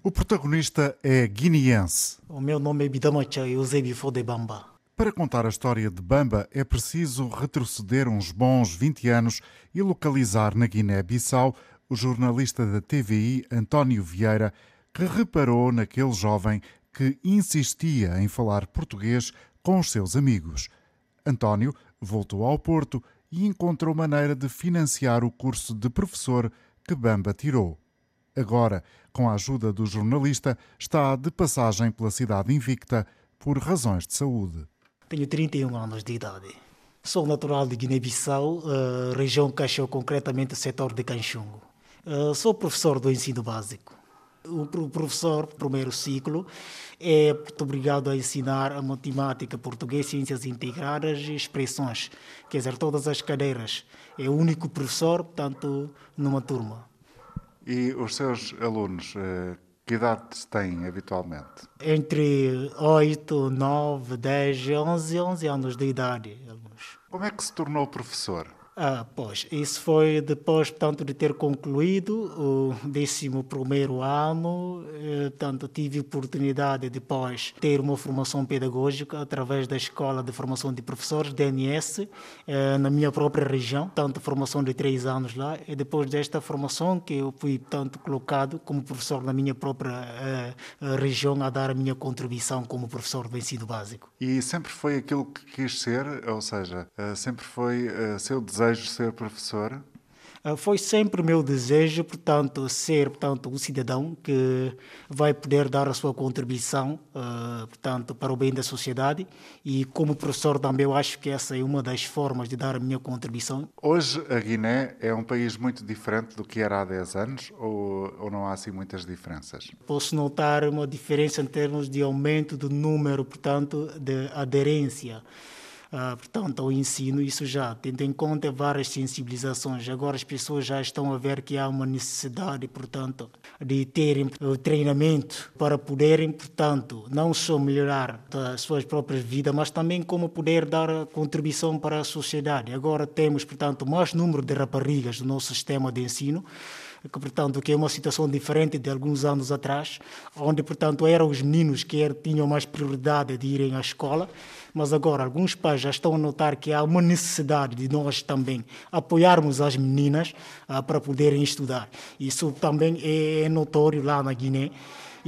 O protagonista é guineense. O meu nome é Bidamacha Eusébio Fodebamba. Para contar a história de Bamba é preciso retroceder uns bons 20 anos e localizar na Guiné-Bissau o jornalista da TVI António Vieira, que reparou naquele jovem que insistia em falar português com os seus amigos. António voltou ao Porto e encontrou maneira de financiar o curso de professor que Bamba tirou. Agora, com a ajuda do jornalista, está de passagem pela cidade invicta por razões de saúde. Tenho 31 anos de idade. Sou natural de Guiné-Bissau, uh, região Caixão, concretamente setor de Canchungo. Uh, sou professor do ensino básico. O professor, primeiro ciclo, é obrigado a ensinar a matemática, português, ciências integradas e expressões. Quer dizer, todas as cadeiras. É o único professor, portanto, numa turma. E os seus alunos, eh, que idade têm habitualmente? Entre 8, 9, 10, 11, 11 anos de idade. Como é que se tornou professor? Ah, pois, isso foi depois, portanto, de ter concluído o 11 ano, eh, portanto, tive oportunidade depois de ter uma formação pedagógica através da Escola de Formação de Professores, DNS, eh, na minha própria região, tanto formação de três anos lá, e depois desta formação que eu fui, portanto, colocado como professor na minha própria eh, região a dar a minha contribuição como professor do ensino básico. E sempre foi aquilo que quis ser, ou seja, sempre foi seu desejo desejo ser professor? Ah, foi sempre o meu desejo, portanto, ser portanto, um cidadão que vai poder dar a sua contribuição uh, portanto, para o bem da sociedade e como professor também eu acho que essa é uma das formas de dar a minha contribuição. Hoje a Guiné é um país muito diferente do que era há 10 anos ou, ou não há assim muitas diferenças? Posso notar uma diferença em termos de aumento do número, portanto, de aderência Uh, portanto, ao ensino, isso já, tendo em conta várias sensibilizações. Agora as pessoas já estão a ver que há uma necessidade, portanto, de terem o treinamento para poderem, portanto, não só melhorar as suas próprias vidas, mas também como poder dar contribuição para a sociedade. Agora temos, portanto, mais número de raparigas no nosso sistema de ensino, que portanto que é uma situação diferente de alguns anos atrás, onde portanto eram os meninos que tinham mais prioridade de irem à escola mas agora alguns pais já estão a notar que há uma necessidade de nós também apoiarmos as meninas ah, para poderem estudar. Isso também é, é notório lá na Guiné.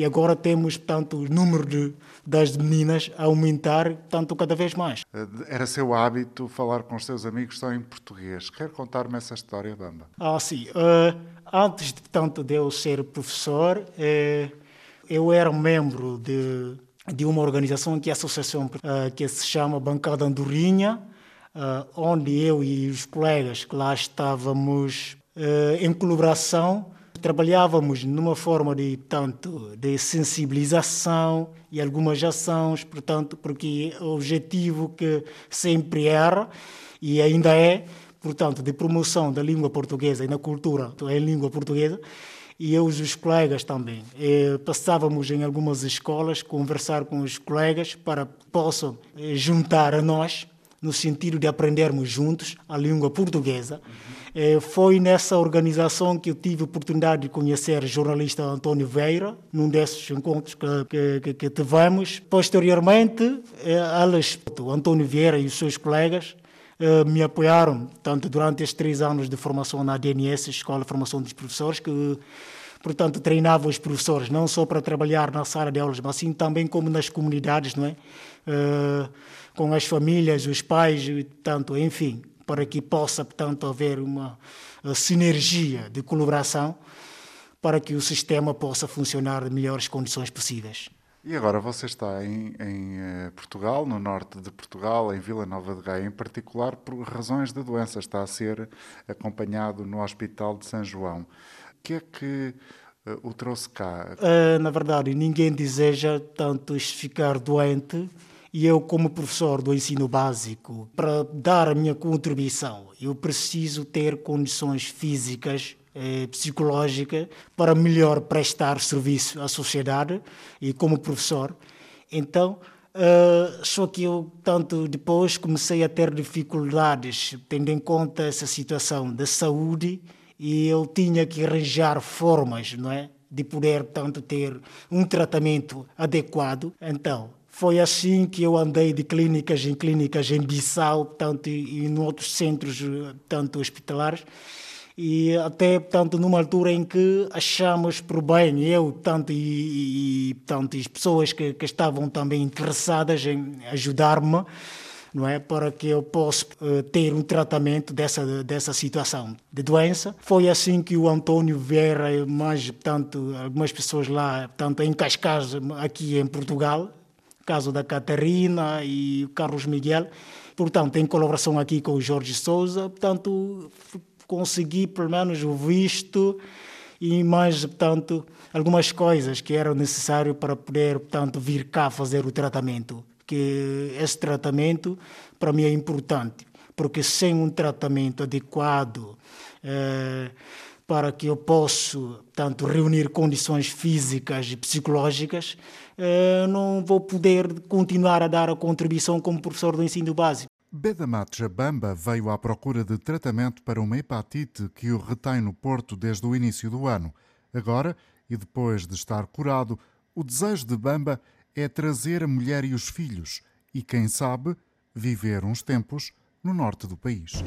E agora temos, portanto, o número de, das meninas a aumentar, tanto cada vez mais. Eh, era seu hábito falar com os seus amigos só em português. Quer contar-me essa história, Bamba? Ah, sim. Uh, antes, portanto, de eu ser professor, uh, eu era membro de de uma organização que é a associação uh, que se chama Bancada Andorinha, onde eu e os colegas que lá estávamos em colaboração trabalhávamos numa forma de tanto de sensibilização e algumas ações, portanto, porque o objetivo que sempre era e ainda é, portanto, de promoção da língua portuguesa e da cultura em língua portuguesa e eu e os colegas também. E passávamos em algumas escolas, conversar com os colegas para que possam eh, juntar a nós no sentido de aprendermos juntos a língua portuguesa. Uhum. Foi nessa organização que eu tive a oportunidade de conhecer o jornalista António Veira, num desses encontros que, que, que tivemos. Posteriormente, eh, eles, o António Vieira e os seus colegas, me apoiaram, tanto durante estes três anos de formação na DNS, Escola de Formação dos Professores, que portanto, treinava os professores, não só para trabalhar na sala de aulas, mas sim também como nas comunidades, não é? Uh, com as famílias, os pais, tanto, enfim, para que possa, portanto, haver uma sinergia de colaboração para que o sistema possa funcionar de melhores condições possíveis. E agora você está em, em uh, Portugal, no norte de Portugal, em Vila Nova de Gaia, em particular por razões de doença. Está a ser acompanhado no Hospital de São João que é que uh, o trouxe cá? Uh, na verdade, ninguém deseja tanto ficar doente e eu, como professor do ensino básico, para dar a minha contribuição, eu preciso ter condições físicas eh, psicológicas para melhor prestar serviço à sociedade e como professor. Então, uh, só que eu, tanto depois, comecei a ter dificuldades, tendo em conta essa situação da saúde, e eu tinha que arranjar formas, não é? de poder, tanto ter um tratamento adequado. Então, foi assim que eu andei de clínicas em clínicas em Bissau, tanto e em outros centros, tanto hospitalares, e até tanto numa altura em que achamos por bem eu tanto e, e tanto as pessoas que, que estavam também interessadas em ajudar-me não é? Para que eu possa uh, ter um tratamento dessa dessa situação de doença. Foi assim que o Antônio Vieira mais tanto algumas pessoas lá tanto em Cascais aqui em Portugal caso da Catarina e o Carlos Miguel. Portanto em colaboração aqui com o Jorge Souza portanto consegui pelo menos o visto e mais, portanto, algumas coisas que eram necessárias para poder, portanto, vir cá fazer o tratamento. Que esse tratamento, para mim, é importante, porque sem um tratamento adequado eh, para que eu possa, tanto reunir condições físicas e psicológicas, eh, não vou poder continuar a dar a contribuição como professor do ensino básico. Bedamat Jabamba veio à procura de tratamento para uma hepatite que o retém no Porto desde o início do ano. Agora, e depois de estar curado, o desejo de Bamba é trazer a mulher e os filhos e, quem sabe, viver uns tempos no norte do país.